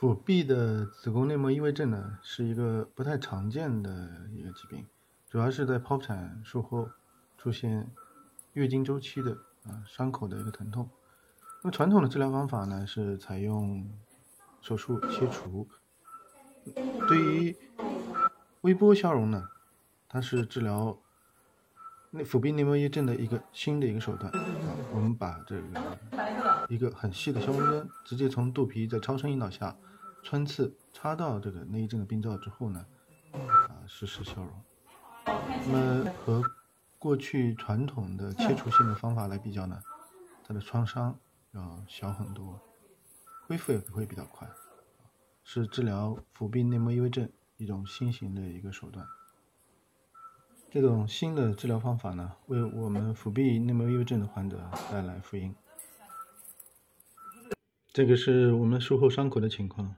腹壁的子宫内膜异位症呢，是一个不太常见的一个疾病，主要是在剖腹产术后出现月经周期的啊伤口的一个疼痛。那么传统的治疗方法呢，是采用手术切除。对于微波消融呢，它是治疗内腹壁内膜异症的一个新的一个手段。我们把这个一个很细的消融针，直接从肚皮在超声引导下。穿刺插到这个内异症的病灶之后呢，啊实施消融。那么和过去传统的切除性的方法来比较呢，它的创伤要小很多，恢复也会比较快，是治疗腹壁内膜异位症一种新型的一个手段。这种新的治疗方法呢为我们腹壁内膜异位症的患者带来福音。这个是我们术后伤口的情况。